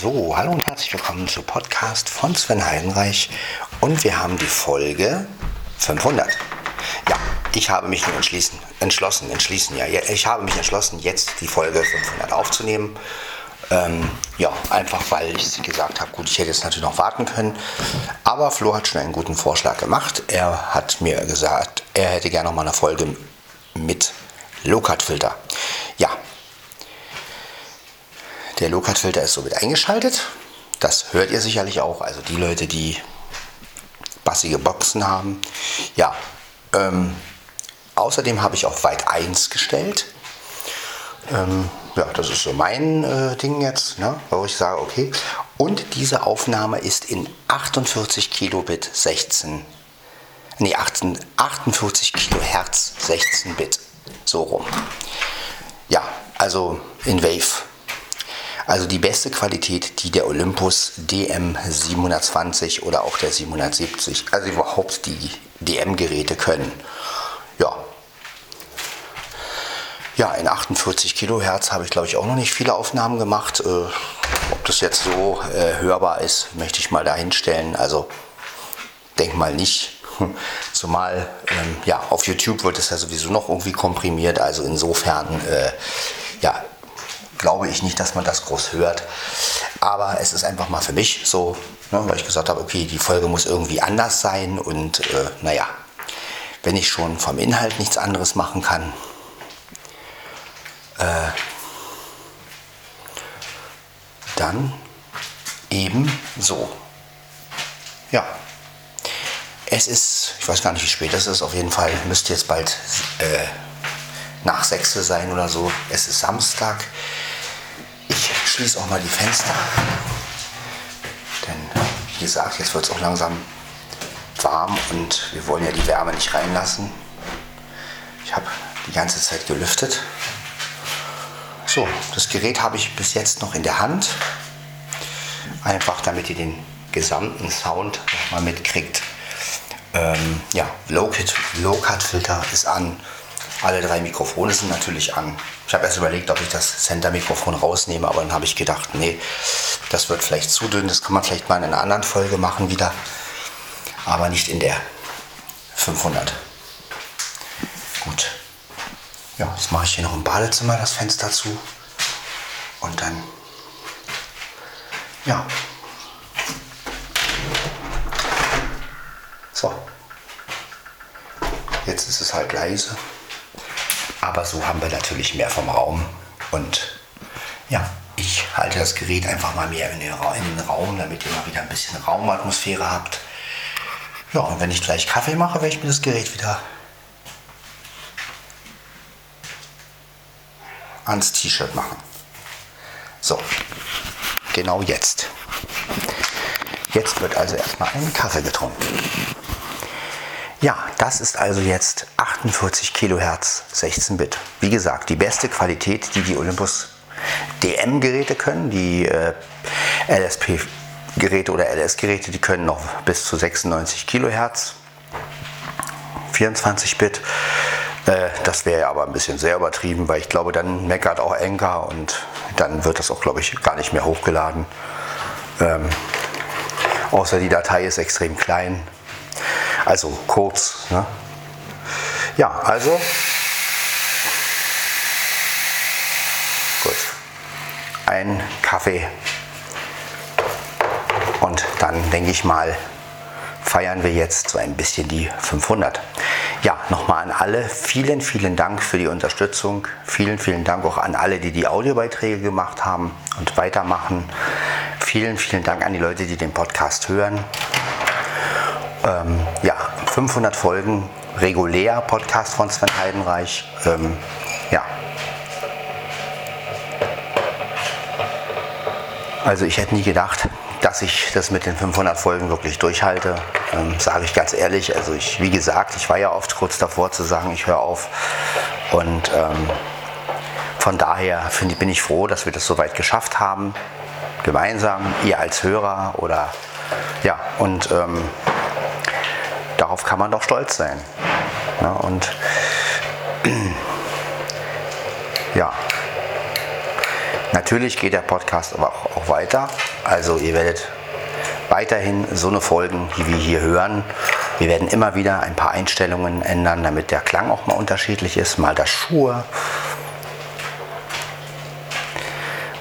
So, hallo und herzlich willkommen zu Podcast von Sven Heidenreich und wir haben die Folge 500. Ja, ich habe mich nun entschließen, entschlossen, entschließen, ja, ich habe mich entschlossen, jetzt die Folge 500 aufzunehmen. Ähm, ja, einfach weil ich gesagt habe, gut, ich hätte jetzt natürlich noch warten können. Aber Flo hat schon einen guten Vorschlag gemacht. Er hat mir gesagt, er hätte gerne noch mal eine Folge mit Low-Cut-Filter. Ja, der Low-Cut-Filter ist somit eingeschaltet. Das hört ihr sicherlich auch. Also die Leute, die bassige Boxen haben. Ja, ähm, außerdem habe ich auf Weit 1 gestellt. Ähm, ja, das ist so mein äh, Ding jetzt, ne, wo ich sage, okay. Und diese Aufnahme ist in 48 Kilobit 16, nee, 18, 48 Kilohertz 16 Bit, so rum. Ja, also in Wave also die beste Qualität, die der Olympus DM720 oder auch der 770, also überhaupt die DM-Geräte können. Ja. Ja, in 48 Kilohertz habe ich glaube ich auch noch nicht viele Aufnahmen gemacht. Äh, ob das jetzt so äh, hörbar ist, möchte ich mal dahinstellen. Also denk mal nicht. Zumal ähm, ja, auf YouTube wird es ja sowieso noch irgendwie komprimiert. Also insofern äh, glaube ich nicht, dass man das groß hört. Aber es ist einfach mal für mich so, ne, weil ich gesagt habe, okay, die Folge muss irgendwie anders sein und äh, naja, wenn ich schon vom Inhalt nichts anderes machen kann, äh, dann eben so. Ja. Es ist, ich weiß gar nicht, wie spät es ist, auf jeden Fall müsste jetzt bald äh, nach 6 sein oder so. Es ist Samstag. Schließe auch mal die Fenster. Denn wie gesagt, jetzt wird es auch langsam warm und wir wollen ja die Wärme nicht reinlassen. Ich habe die ganze Zeit gelüftet. So, das Gerät habe ich bis jetzt noch in der Hand. Einfach damit ihr den gesamten Sound nochmal mitkriegt. Ähm, ja, Low-Cut-Filter ist an. Alle drei Mikrofone sind natürlich an. Ich habe erst überlegt, ob ich das Center-Mikrofon rausnehme, aber dann habe ich gedacht, nee, das wird vielleicht zu dünn. Das kann man vielleicht mal in einer anderen Folge machen wieder, aber nicht in der 500. Gut. Ja, jetzt mache ich hier noch im Badezimmer das Fenster zu und dann, ja. So. Jetzt ist es halt leise. Aber so haben wir natürlich mehr vom Raum. Und ja, ich halte das Gerät einfach mal mehr in den, Raum, damit ihr mal wieder ein bisschen Raumatmosphäre habt. Ja, und wenn ich gleich Kaffee mache, werde ich mir das Gerät wieder ans T-Shirt machen. So, genau jetzt. Jetzt wird also erstmal ein Kaffee getrunken. Ja, das ist also jetzt 48 Kilohertz 16 Bit. Wie gesagt, die beste Qualität, die die Olympus DM-Geräte können. Die äh, LSP-Geräte oder LS-Geräte, die können noch bis zu 96 Kilohertz, 24 Bit. Äh, das wäre aber ein bisschen sehr übertrieben, weil ich glaube, dann meckert auch Enker und dann wird das auch, glaube ich, gar nicht mehr hochgeladen. Ähm, außer die Datei ist extrem klein. Also kurz. Ne? Ja, also gut. Ein Kaffee. Und dann denke ich mal, feiern wir jetzt so ein bisschen die 500. Ja, nochmal an alle, vielen, vielen Dank für die Unterstützung. Vielen, vielen Dank auch an alle, die die Audiobeiträge gemacht haben und weitermachen. Vielen, vielen Dank an die Leute, die den Podcast hören. Ähm, ja, 500 Folgen regulär Podcast von Sven Heidenreich. Ähm, ja. Also ich hätte nie gedacht, dass ich das mit den 500 Folgen wirklich durchhalte. Ähm, Sage ich ganz ehrlich. Also ich, wie gesagt, ich war ja oft kurz davor zu sagen, ich höre auf. Und ähm, von daher find, bin ich froh, dass wir das soweit geschafft haben. Gemeinsam, ihr als Hörer oder ja, und ähm, darauf kann man doch stolz sein. Ja, und ja, Natürlich geht der Podcast aber auch, auch weiter. Also ihr werdet weiterhin so eine Folgen, die wir hier hören. Wir werden immer wieder ein paar Einstellungen ändern, damit der Klang auch mal unterschiedlich ist. Mal das Schuhe,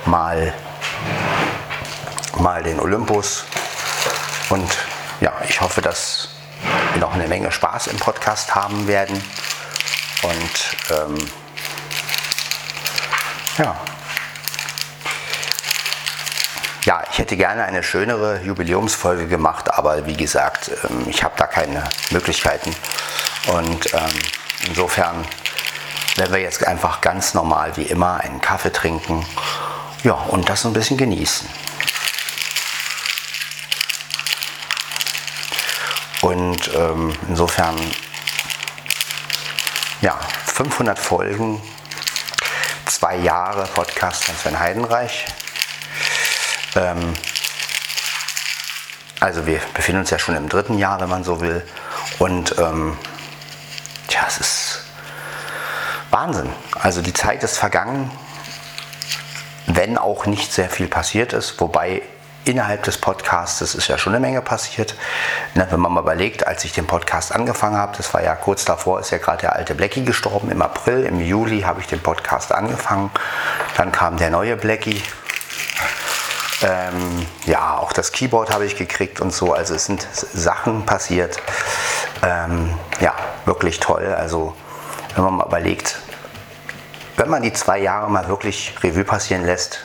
mal, mal den Olympus. Und ja, ich hoffe, dass noch eine Menge Spaß im Podcast haben werden. Und ähm, ja, ja, ich hätte gerne eine schönere Jubiläumsfolge gemacht, aber wie gesagt, ähm, ich habe da keine Möglichkeiten. Und ähm, insofern werden wir jetzt einfach ganz normal wie immer einen Kaffee trinken. Ja, und das ein bisschen genießen. Ähm, insofern, ja, 500 Folgen, zwei Jahre Podcast von Sven Heidenreich. Ähm, also wir befinden uns ja schon im dritten Jahr, wenn man so will. Und ähm, ja, es ist Wahnsinn. Also die Zeit ist vergangen, wenn auch nicht sehr viel passiert ist. Wobei innerhalb des Podcasts ist ja schon eine Menge passiert. Wenn man mal überlegt, als ich den Podcast angefangen habe, das war ja kurz davor, ist ja gerade der alte Blackie gestorben. Im April, im Juli habe ich den Podcast angefangen. Dann kam der neue Blackie, ähm, ja, auch das Keyboard habe ich gekriegt und so. Also es sind Sachen passiert. Ähm, ja, wirklich toll. Also wenn man mal überlegt, wenn man die zwei Jahre mal wirklich Revue passieren lässt,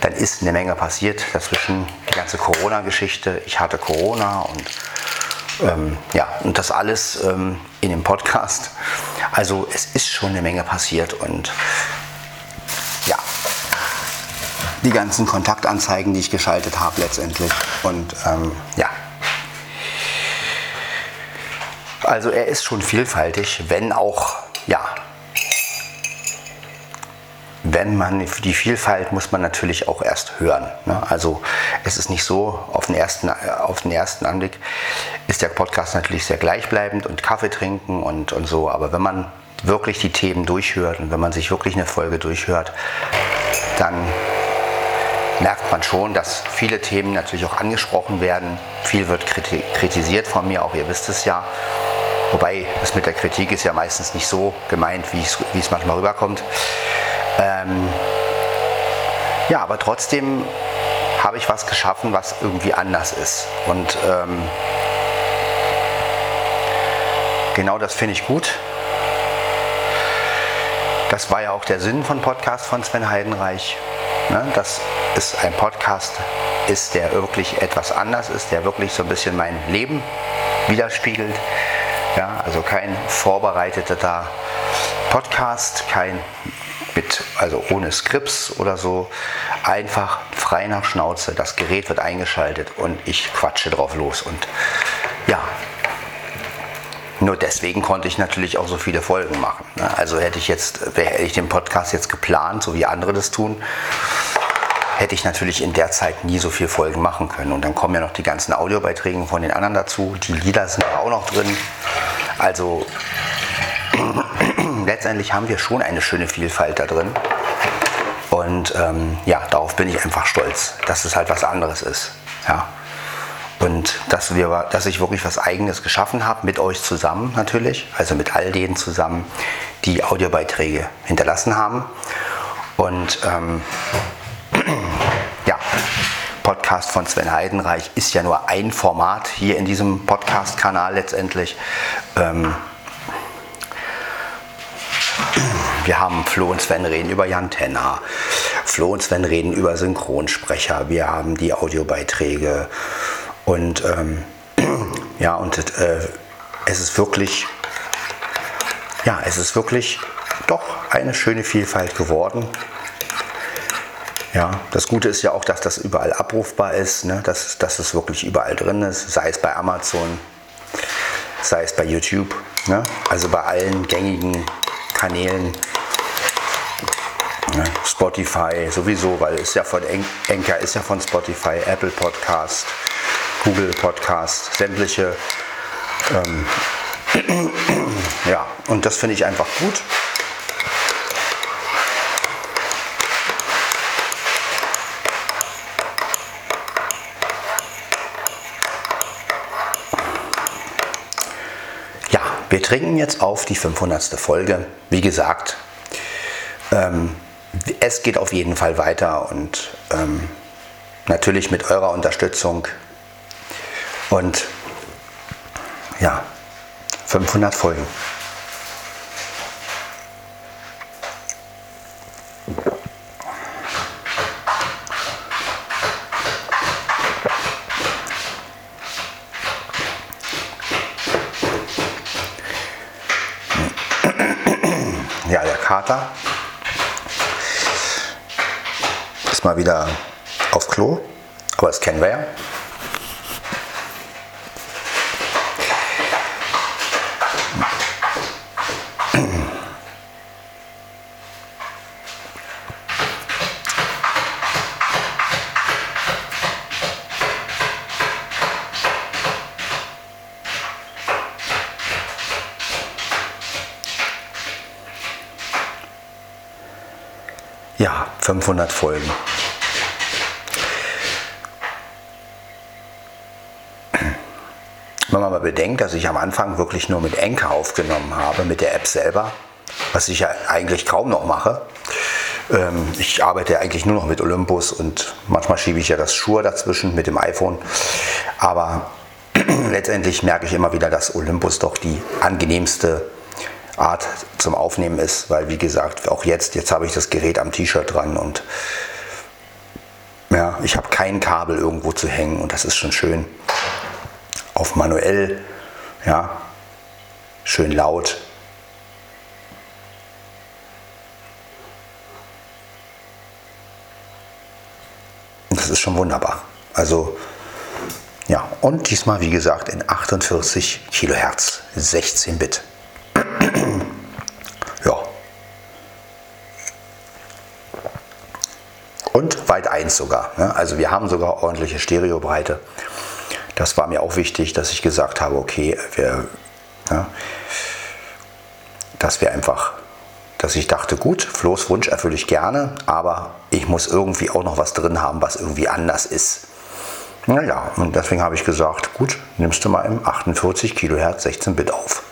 dann ist eine Menge passiert. Dazwischen die ganze Corona-Geschichte. Ich hatte Corona und ähm, ja, und das alles ähm, in dem Podcast. Also es ist schon eine Menge passiert und die ganzen Kontaktanzeigen, die ich geschaltet habe letztendlich. Und ähm, ja. Also er ist schon vielfältig, wenn auch, ja, wenn man die Vielfalt muss man natürlich auch erst hören. Ne? Also es ist nicht so, auf den, ersten, auf den ersten Anblick ist der Podcast natürlich sehr gleichbleibend und Kaffee trinken und, und so, aber wenn man wirklich die Themen durchhört und wenn man sich wirklich eine Folge durchhört, dann merkt man schon, dass viele Themen natürlich auch angesprochen werden. Viel wird kritisiert von mir, auch ihr wisst es ja. Wobei das mit der Kritik ist ja meistens nicht so gemeint, wie es manchmal rüberkommt. Ähm ja, aber trotzdem habe ich was geschaffen, was irgendwie anders ist. Und ähm genau das finde ich gut. Das war ja auch der Sinn von Podcast von Sven Heidenreich. Ne? Dass es ein Podcast ist, der wirklich etwas anders ist, der wirklich so ein bisschen mein Leben widerspiegelt. Ja, also kein vorbereiteter Podcast, kein mit, also ohne Skripts oder so. Einfach frei nach Schnauze. Das Gerät wird eingeschaltet und ich quatsche drauf los. Und ja, nur deswegen konnte ich natürlich auch so viele Folgen machen. Ne? Also hätte ich jetzt, hätte ich den Podcast jetzt geplant, so wie andere das tun, hätte ich natürlich in der Zeit nie so viele Folgen machen können. Und dann kommen ja noch die ganzen Audiobeiträge von den anderen dazu. Die Lieder sind auch noch drin. Also letztendlich haben wir schon eine schöne Vielfalt da drin. Und ähm, ja, darauf bin ich einfach stolz, dass es halt was anderes ist. Ja. Und dass, wir, dass ich wirklich was Eigenes geschaffen habe, mit euch zusammen natürlich, also mit all denen zusammen, die Audiobeiträge hinterlassen haben. Und ähm, ja, Podcast von Sven Heidenreich ist ja nur ein Format hier in diesem Podcast-Kanal letztendlich. Ähm, wir haben Flo und Sven reden über Jan Tenner. Flo und Sven reden über Synchronsprecher. Wir haben die Audiobeiträge und ähm, ja, und äh, es ist wirklich, ja, es ist wirklich doch eine schöne Vielfalt geworden. Ja, das Gute ist ja auch, dass das überall abrufbar ist, ne? dass, dass es wirklich überall drin ist, sei es bei Amazon, sei es bei YouTube, ne? also bei allen gängigen Kanälen. Ne? Spotify sowieso, weil es ja von Enker ist ja von Spotify, Apple Podcast, Google Podcast, sämtliche. Ähm, ja, und das finde ich einfach gut. Wir trinken jetzt auf die 500. Folge. Wie gesagt, ähm, es geht auf jeden Fall weiter und ähm, natürlich mit eurer Unterstützung. Und ja, 500 Folgen. Ja, der Kater ist mal wieder auf Klo, aber das kennen wir ja. Ja, 500 Folgen. Wenn man mal bedenkt, dass ich am Anfang wirklich nur mit Enker aufgenommen habe, mit der App selber, was ich ja eigentlich kaum noch mache. Ähm, ich arbeite eigentlich nur noch mit Olympus und manchmal schiebe ich ja das Shure dazwischen mit dem iPhone. Aber letztendlich merke ich immer wieder, dass Olympus doch die angenehmste Art zum Aufnehmen ist, weil wie gesagt, auch jetzt, jetzt habe ich das Gerät am T-Shirt dran und ja, ich habe kein Kabel irgendwo zu hängen und das ist schon schön. Auf manuell, ja, schön laut. Das ist schon wunderbar. Also ja, und diesmal wie gesagt in 48 Kilohertz, 16 Bit. Und weit 1 sogar. Ne? Also wir haben sogar ordentliche Stereobreite. Das war mir auch wichtig, dass ich gesagt habe, okay, wir, ja, dass wir einfach, dass ich dachte, gut, Flo's Wunsch erfülle ich gerne, aber ich muss irgendwie auch noch was drin haben, was irgendwie anders ist. Naja, und deswegen habe ich gesagt, gut, nimmst du mal im 48 Kilohertz 16 Bit auf.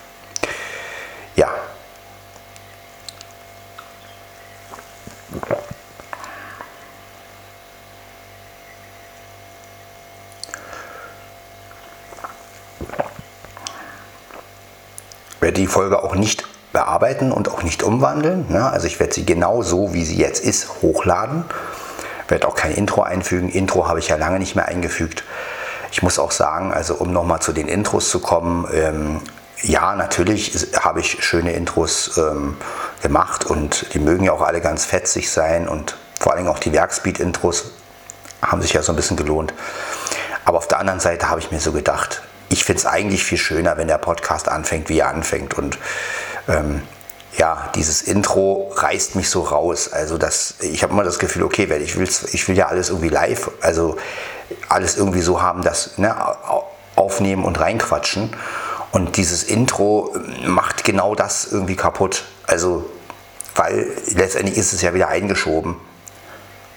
Die Folge auch nicht bearbeiten und auch nicht umwandeln. Ne? Also ich werde sie genau so, wie sie jetzt ist, hochladen. Werde auch kein Intro einfügen. Intro habe ich ja lange nicht mehr eingefügt. Ich muss auch sagen, also um nochmal zu den Intros zu kommen, ähm, ja, natürlich habe ich schöne Intros ähm, gemacht und die mögen ja auch alle ganz fetzig sein und vor allem auch die Werkspeed-Intros haben sich ja so ein bisschen gelohnt. Aber auf der anderen Seite habe ich mir so gedacht, ich finde es eigentlich viel schöner, wenn der Podcast anfängt, wie er anfängt. Und ähm, ja, dieses Intro reißt mich so raus. Also das, ich habe immer das Gefühl, okay, ich, will's, ich will ja alles irgendwie live, also alles irgendwie so haben, dass ne, aufnehmen und reinquatschen. Und dieses Intro macht genau das irgendwie kaputt. Also, weil letztendlich ist es ja wieder eingeschoben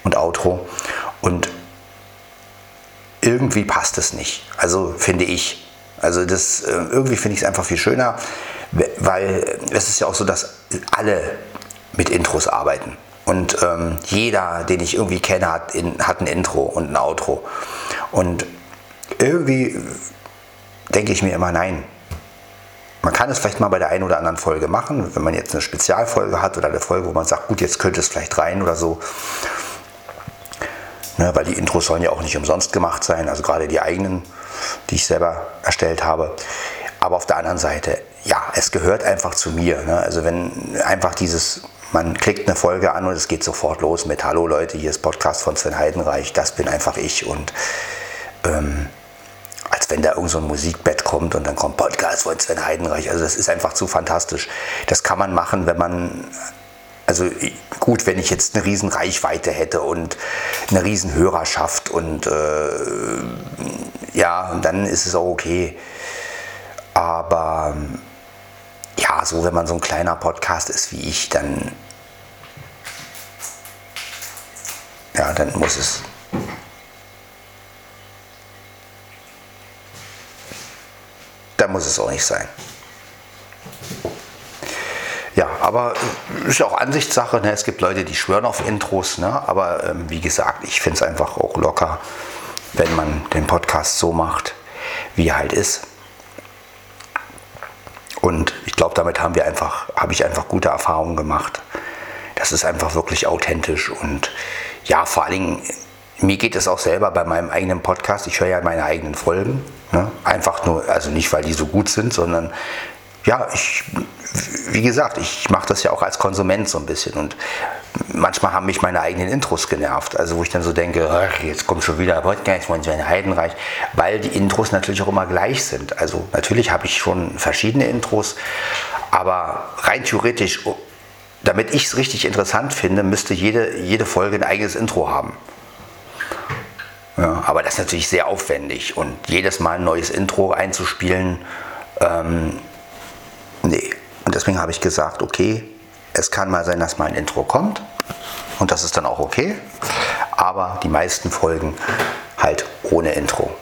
und Outro. Und irgendwie passt es nicht. Also finde ich. Also das äh, irgendwie finde ich es einfach viel schöner, weil es ist ja auch so, dass alle mit Intros arbeiten. Und ähm, jeder, den ich irgendwie kenne, hat, in, hat ein Intro und ein Outro. Und irgendwie denke ich mir immer, nein. Man kann es vielleicht mal bei der einen oder anderen Folge machen, wenn man jetzt eine Spezialfolge hat oder eine Folge, wo man sagt, gut, jetzt könnte es vielleicht rein oder so. Ne, weil die Intros sollen ja auch nicht umsonst gemacht sein, also gerade die eigenen, die ich selber erstellt habe. Aber auf der anderen Seite, ja, es gehört einfach zu mir. Ne? Also wenn einfach dieses, man klickt eine Folge an und es geht sofort los mit Hallo Leute, hier ist Podcast von Sven Heidenreich, das bin einfach ich. Und ähm, als wenn da irgend so ein Musikbett kommt und dann kommt Podcast von Sven Heidenreich. Also das ist einfach zu fantastisch. Das kann man machen, wenn man also gut, wenn ich jetzt eine riesen Reichweite hätte und eine riesen Hörerschaft und äh, ja, dann ist es auch okay. Aber ja, so wenn man so ein kleiner Podcast ist wie ich, dann ja, dann muss es dann muss es auch nicht sein. Aber ist ja auch Ansichtssache. Ne? Es gibt Leute, die schwören auf Intros. Ne? Aber ähm, wie gesagt, ich finde es einfach auch locker, wenn man den Podcast so macht, wie er halt ist. Und ich glaube, damit haben wir einfach, habe ich einfach gute Erfahrungen gemacht. Das ist einfach wirklich authentisch und ja, vor allen Dingen, mir geht es auch selber bei meinem eigenen Podcast. Ich höre ja meine eigenen Folgen. Ne? Einfach nur, also nicht, weil die so gut sind, sondern ja, ich, wie gesagt, ich mache das ja auch als Konsument so ein bisschen und manchmal haben mich meine eigenen Intros genervt. Also wo ich dann so denke, jetzt kommt schon wieder Podcast von Sven Heidenreich, weil die Intros natürlich auch immer gleich sind. Also natürlich habe ich schon verschiedene Intros, aber rein theoretisch, damit ich es richtig interessant finde, müsste jede, jede Folge ein eigenes Intro haben. Ja, aber das ist natürlich sehr aufwendig und jedes Mal ein neues Intro einzuspielen, ähm, nee. Und deswegen habe ich gesagt, okay, es kann mal sein, dass mal ein Intro kommt und das ist dann auch okay, aber die meisten Folgen halt ohne Intro.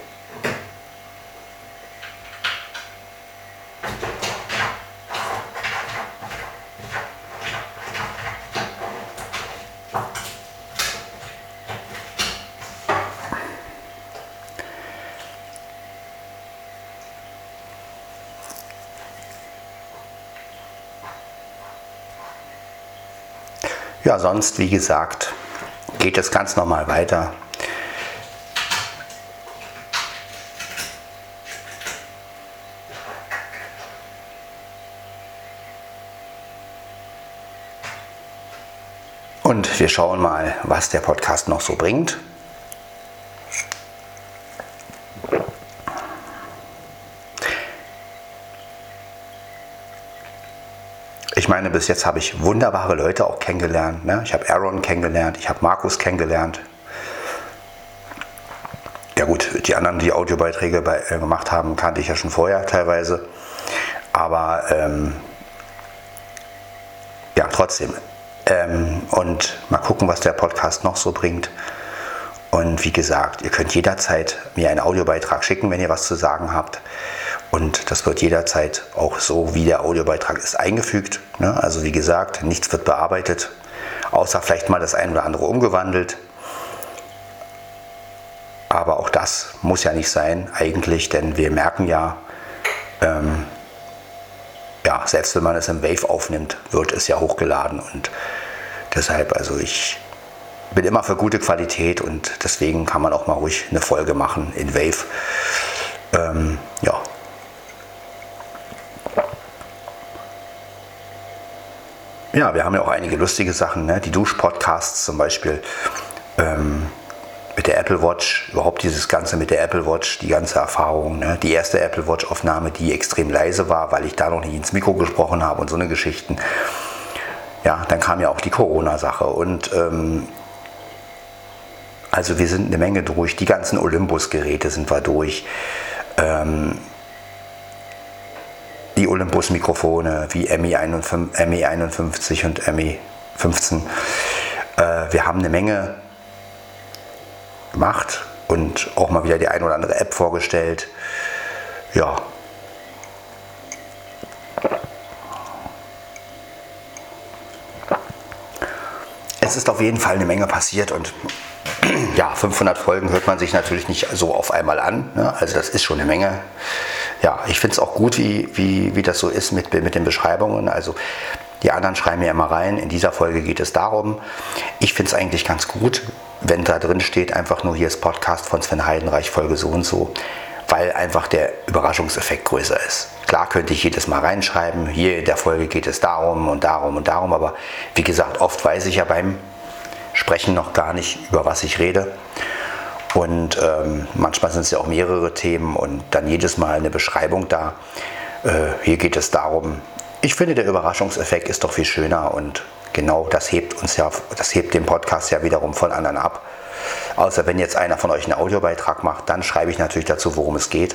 Ja, sonst, wie gesagt, geht es ganz normal weiter. Und wir schauen mal, was der Podcast noch so bringt. Ich meine, bis jetzt habe ich wunderbare Leute auch kennengelernt. Ne? Ich habe Aaron kennengelernt, ich habe Markus kennengelernt. Ja gut, die anderen, die Audiobeiträge bei, äh, gemacht haben, kannte ich ja schon vorher teilweise. Aber ähm, ja, trotzdem. Ähm, und mal gucken, was der Podcast noch so bringt. Und wie gesagt, ihr könnt jederzeit mir einen Audiobeitrag schicken, wenn ihr was zu sagen habt. Und das wird jederzeit auch so, wie der Audiobeitrag ist, eingefügt. Ne? Also wie gesagt, nichts wird bearbeitet, außer vielleicht mal das ein oder andere umgewandelt. Aber auch das muss ja nicht sein eigentlich, denn wir merken ja, ähm, ja, selbst wenn man es im Wave aufnimmt, wird es ja hochgeladen. Und deshalb, also ich bin immer für gute Qualität und deswegen kann man auch mal ruhig eine Folge machen in Wave. Ähm, ja, Ja, wir haben ja auch einige lustige Sachen, ne? die Dusch-Podcasts zum Beispiel. Ähm, mit der Apple Watch, überhaupt dieses Ganze mit der Apple Watch, die ganze Erfahrung. Ne? Die erste Apple Watch-Aufnahme, die extrem leise war, weil ich da noch nicht ins Mikro gesprochen habe und so eine Geschichten. Ja, dann kam ja auch die Corona-Sache und ähm, also wir sind eine Menge durch. Die ganzen Olympus-Geräte sind wir durch. Ähm, Olympus-Mikrofone wie ME51, und ME15. Äh, wir haben eine Menge gemacht und auch mal wieder die ein oder andere App vorgestellt. Ja. Es ist auf jeden Fall eine Menge passiert und ja, 500 Folgen hört man sich natürlich nicht so auf einmal an. Ne? Also das ist schon eine Menge ja, ich finde es auch gut, wie, wie, wie das so ist mit, mit den Beschreibungen. Also die anderen schreiben mir immer rein, in dieser Folge geht es darum. Ich finde es eigentlich ganz gut, wenn da drin steht, einfach nur hier ist Podcast von Sven Heidenreich, Folge so und so, weil einfach der Überraschungseffekt größer ist. Klar könnte ich jedes Mal reinschreiben, hier in der Folge geht es darum und darum und darum, aber wie gesagt, oft weiß ich ja beim Sprechen noch gar nicht, über was ich rede. Und ähm, manchmal sind es ja auch mehrere Themen und dann jedes Mal eine Beschreibung da. Äh, hier geht es darum, ich finde, der Überraschungseffekt ist doch viel schöner und genau das hebt uns ja, das hebt den Podcast ja wiederum von anderen ab. Außer wenn jetzt einer von euch einen Audiobeitrag macht, dann schreibe ich natürlich dazu, worum es geht.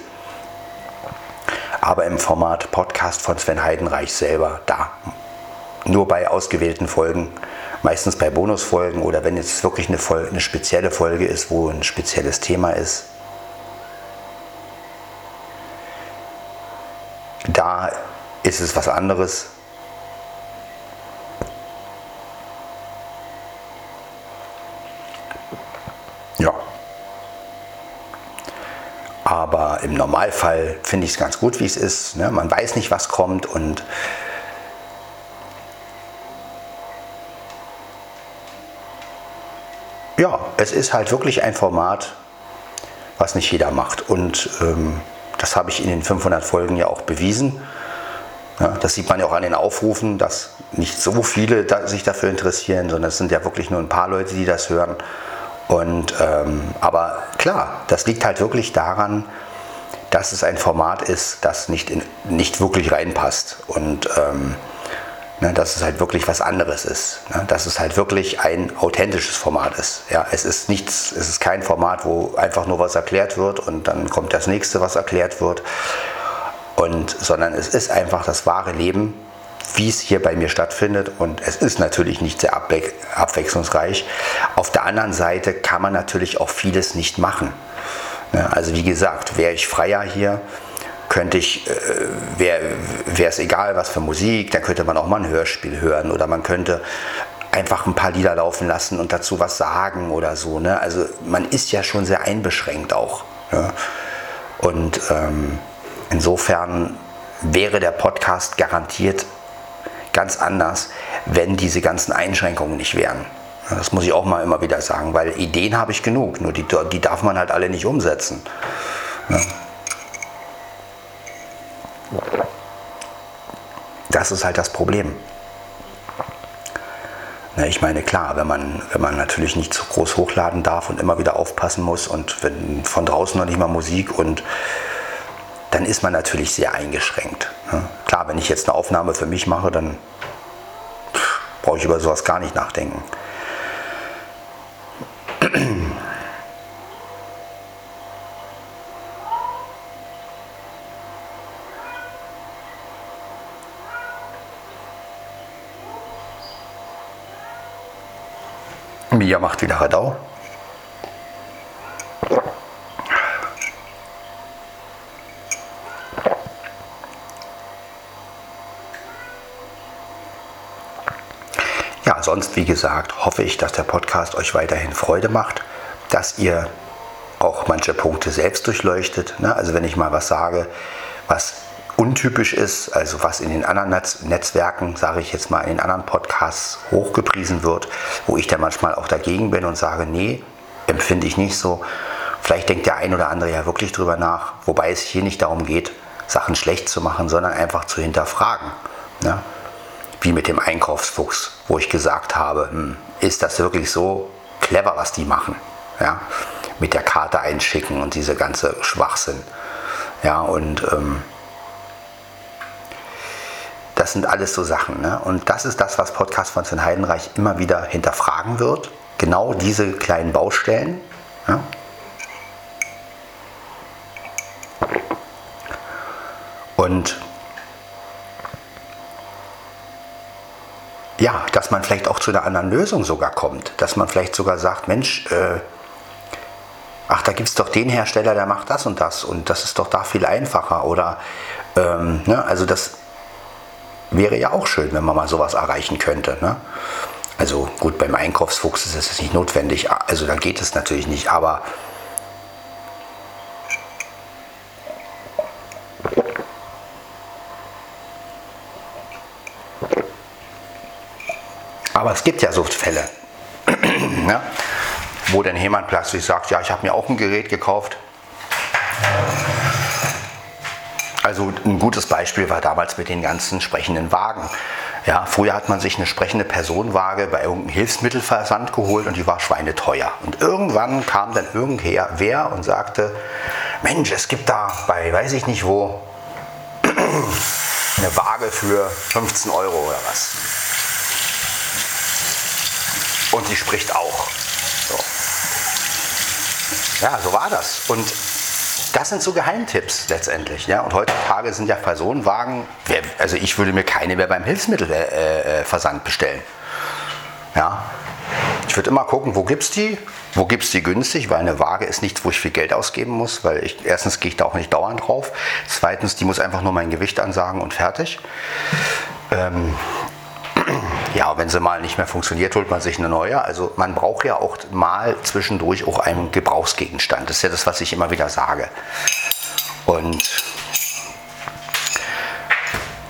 Aber im Format Podcast von Sven Heidenreich selber, da nur bei ausgewählten Folgen Meistens bei Bonusfolgen oder wenn jetzt wirklich eine, Folge, eine spezielle Folge ist, wo ein spezielles Thema ist. Da ist es was anderes. Ja. Aber im Normalfall finde ich es ganz gut, wie es ist. Ne? Man weiß nicht, was kommt und ja, es ist halt wirklich ein Format, was nicht jeder macht. Und ähm, das habe ich in den 500 Folgen ja auch bewiesen. Ja, das sieht man ja auch an den Aufrufen, dass nicht so viele da, sich dafür interessieren, sondern es sind ja wirklich nur ein paar Leute, die das hören. Und, ähm, aber klar, das liegt halt wirklich daran, dass es ein Format ist, das nicht, in, nicht wirklich reinpasst. Und ähm, ne, dass es halt wirklich was anderes ist. Ne, dass es halt wirklich ein authentisches Format ist. Ja, es ist nichts, es ist kein Format, wo einfach nur was erklärt wird und dann kommt das nächste, was erklärt wird. Und, sondern es ist einfach das wahre Leben, wie es hier bei mir stattfindet. Und es ist natürlich nicht sehr abwe abwechslungsreich. Auf der anderen Seite kann man natürlich auch vieles nicht machen. Ja, also wie gesagt, wäre ich freier hier, könnte ich, äh, wäre es egal, was für Musik, dann könnte man auch mal ein Hörspiel hören oder man könnte einfach ein paar Lieder laufen lassen und dazu was sagen oder so. Ne? Also man ist ja schon sehr einbeschränkt auch. Ja? Und ähm, Insofern wäre der Podcast garantiert ganz anders, wenn diese ganzen Einschränkungen nicht wären. Das muss ich auch mal immer wieder sagen, weil Ideen habe ich genug, nur die, die darf man halt alle nicht umsetzen. Das ist halt das Problem. Ich meine, klar, wenn man, wenn man natürlich nicht zu groß hochladen darf und immer wieder aufpassen muss und wenn von draußen noch nicht mal Musik und dann ist man natürlich sehr eingeschränkt. Klar, wenn ich jetzt eine Aufnahme für mich mache, dann brauche ich über sowas gar nicht nachdenken. Macht wieder Radau. sonst, wie gesagt, hoffe ich, dass der Podcast euch weiterhin Freude macht, dass ihr auch manche Punkte selbst durchleuchtet. Ne? Also wenn ich mal was sage, was untypisch ist, also was in den anderen Netz Netzwerken, sage ich jetzt mal, in den anderen Podcasts hochgepriesen wird, wo ich dann manchmal auch dagegen bin und sage, nee, empfinde ich nicht so. Vielleicht denkt der ein oder andere ja wirklich drüber nach, wobei es hier nicht darum geht, Sachen schlecht zu machen, sondern einfach zu hinterfragen. Ne? wie mit dem Einkaufsfuchs, wo ich gesagt habe, hm, ist das wirklich so clever, was die machen? Ja? Mit der Karte einschicken und diese ganze Schwachsinn. Ja, und ähm, das sind alles so Sachen. Ne? Und das ist das, was Podcast von Sven Heidenreich immer wieder hinterfragen wird. Genau diese kleinen Baustellen. Ja? Und ja, dass man vielleicht auch zu einer anderen Lösung sogar kommt. Dass man vielleicht sogar sagt, Mensch, äh, ach, da gibt es doch den Hersteller, der macht das und das und das ist doch da viel einfacher. Oder, ähm, ne, also das wäre ja auch schön, wenn man mal sowas erreichen könnte. Ne? Also gut, beim Einkaufsfuchs ist es nicht notwendig, also da geht es natürlich nicht, aber Aber es gibt ja so Fälle, ja, wo dann jemand plötzlich sagt, ja, ich habe mir auch ein Gerät gekauft. Also ein gutes Beispiel war damals mit den ganzen sprechenden Wagen. Ja, früher hat man sich eine sprechende Personenwaage bei irgendeinem Hilfsmittelversand geholt und die war schweineteuer. Und irgendwann kam dann irgendwer wer und sagte, Mensch, es gibt da bei weiß ich nicht wo eine Waage für 15 Euro oder was und sie spricht auch. So. Ja, so war das. Und das sind so Geheimtipps letztendlich. Ja? Und heutzutage sind ja Personenwagen, also ich würde mir keine mehr beim Hilfsmittelversand äh, äh bestellen. Ja? Ich würde immer gucken, wo gibt es die, wo gibt es die günstig, weil eine Waage ist nichts, wo ich viel Geld ausgeben muss, weil ich, erstens gehe ich da auch nicht dauernd drauf. Zweitens, die muss einfach nur mein Gewicht ansagen und fertig. Ähm, Ja, wenn sie mal nicht mehr funktioniert, holt man sich eine neue. Also man braucht ja auch mal zwischendurch auch einen Gebrauchsgegenstand. Das ist ja das, was ich immer wieder sage. Und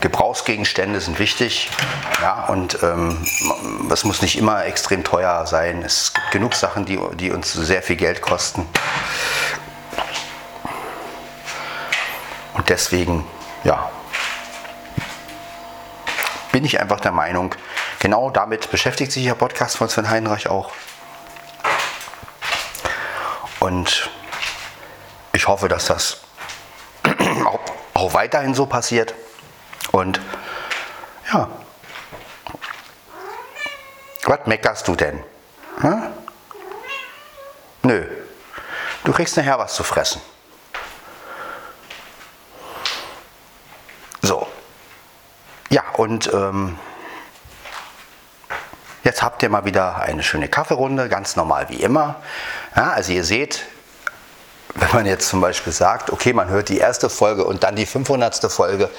Gebrauchsgegenstände sind wichtig. Ja, und ähm, muss nicht immer extrem teuer sein. Es gibt genug Sachen, die, die uns sehr viel Geld kosten. Und deswegen, ja, bin ich einfach der Meinung, genau damit beschäftigt sich der Podcast von Sven Heinreich auch. Und ich hoffe, dass das auch, weiterhin so passiert. Und ja, was meckerst du denn? Hm? Nö, du kriegst nachher was zu fressen. Ja, und ähm, jetzt habt ihr mal wieder eine schöne Kaffeerunde, ganz normal wie immer. Ja, also ihr seht, wenn man jetzt zum Beispiel sagt, okay, man hört die erste Folge und dann die 500. Folge,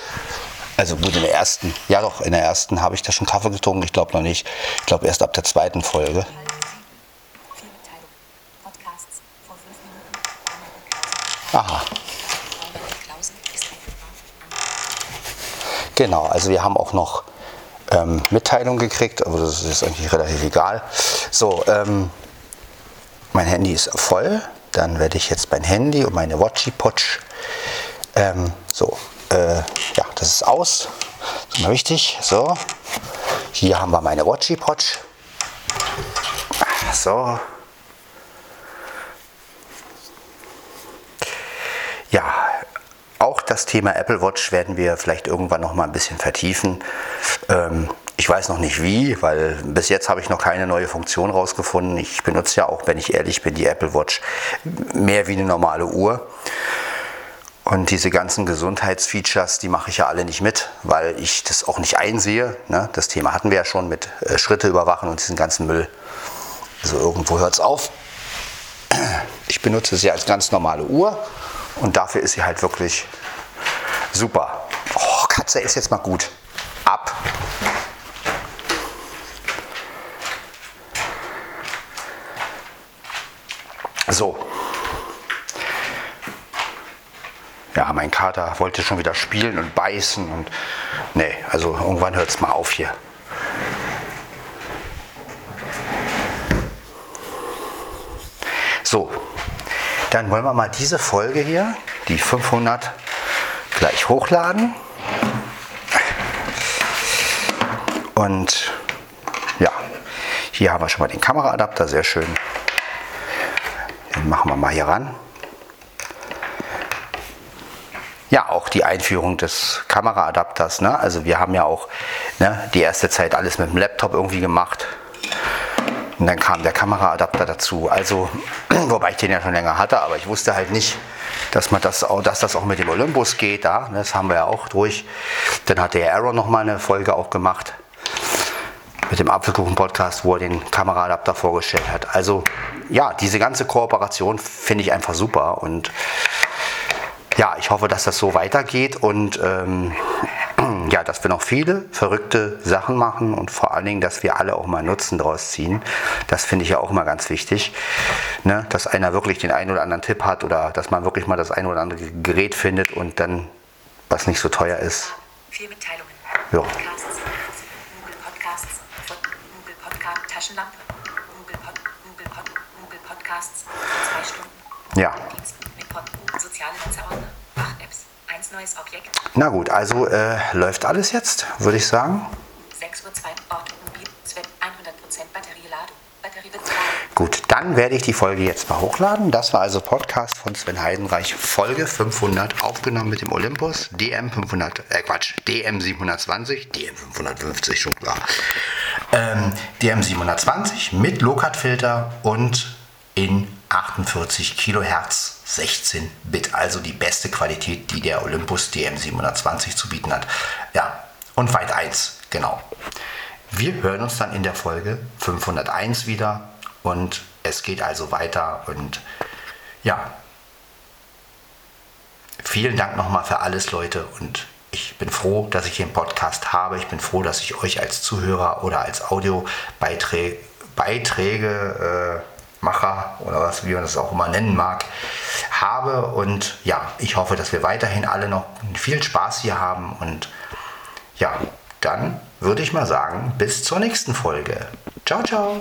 also gut, in der ersten, ja doch, in der ersten habe ich da schon Kaffee getrunken, ich glaube noch nicht. Ich glaube erst ab der zweiten Folge. Aha. Genau, also wir haben auch noch ähm, Mitteilung gekriegt, aber das ist eigentlich relativ egal. So, ähm, mein Handy ist voll. Dann werde ich jetzt mein Handy und meine Watchy Potch. Ähm, so, äh, ja, das ist aus. Das ist mal wichtig. So, hier haben wir meine Watchy Potch. So. Ja, auch das Thema Apple Watch werden wir vielleicht irgendwann noch mal ein bisschen vertiefen. Ähm, ich weiß noch nicht wie, weil bis jetzt habe ich noch keine neue Funktion rausgefunden. Ich benutze ja auch, wenn ich ehrlich bin, die Apple Watch mehr wie eine normale Uhr. Und diese ganzen Gesundheitsfeatures, die mache ich ja alle nicht mit, weil ich das auch nicht einsehe. Ne? Das Thema hatten wir ja schon mit äh, Schritte überwachen und diesen ganzen Müll. Also irgendwo hört es auf. Ich benutze sie als ganz normale Uhr und dafür ist sie halt wirklich super. Oh, Katze ist jetzt mal gut. Ab. So. Ja, mein Kater wollte schon wieder spielen und beißen und nee, also irgendwann hört es mal auf hier. So, dann wollen wir mal diese Folge hier, die 500, gleich hochladen. Und ja, hier haben wir schon mal den Kameraadapter, sehr schön. Den machen wir mal hier ran. Ja, auch die Einführung des Kameraadapters. Ne? Also wir haben ja auch ne, die erste Zeit alles mit dem Laptop irgendwie gemacht. Und dann kam der Kameraadapter dazu. Also, wobei ich den ja schon länger hatte, aber ich wusste halt nicht, dass, man das, auch, dass das auch mit dem Olympus geht. Da. Das haben wir ja auch durch. Dann hat der Aaron nochmal eine Folge auch gemacht mit dem Apfelkuchen-Podcast, wo er den Kameraadapter vorgestellt hat. Also ja, diese ganze Kooperation finde ich einfach super und ja, ich hoffe, dass das so weitergeht und ähm, ja, dass wir noch viele verrückte Sachen machen und vor allen Dingen, dass wir alle auch mal Nutzen daraus ziehen. Das finde ich ja auch immer ganz wichtig, ne? dass einer wirklich den einen oder anderen Tipp hat oder dass man wirklich mal das ein oder andere Gerät findet und dann was nicht so teuer ist. Vier Mitteilungen. Ja. Podcasts, Google Podcasts, Google Podcast Taschenlampe, Google, Pod, Google, Pod, Google Podcasts, zwei Stunden. Ja. Soziale Netzordner, Fach-Apps. Eins neues Objekt. Na gut, also äh, läuft alles jetzt, würde ich sagen. 6 Uhr 2 Ort mobil 100% Batterieladung. Batterie Gut, dann werde ich die Folge jetzt mal hochladen. Das war also Podcast von Sven Heidenreich, Folge 500, aufgenommen mit dem Olympus DM 500, äh Quatsch, DM 720, DM 550 schon klar. Ähm, DM 720 mit Low-Cut-Filter und in 48 Kilohertz 16 Bit, also die beste Qualität, die der Olympus DM720 zu bieten hat. Ja, und weit 1, genau. Wir hören uns dann in der Folge 501 wieder und es geht also weiter und ja, vielen Dank nochmal für alles, Leute und ich bin froh, dass ich den Podcast habe. Ich bin froh, dass ich euch als Zuhörer oder als Audiobeiträge Beiträge, äh, Macher oder was, wie man das auch immer nennen mag, habe. Und ja, ich hoffe, dass wir weiterhin alle noch viel Spaß hier haben. Und ja, dann würde ich mal sagen, bis zur nächsten Folge. Ciao, ciao.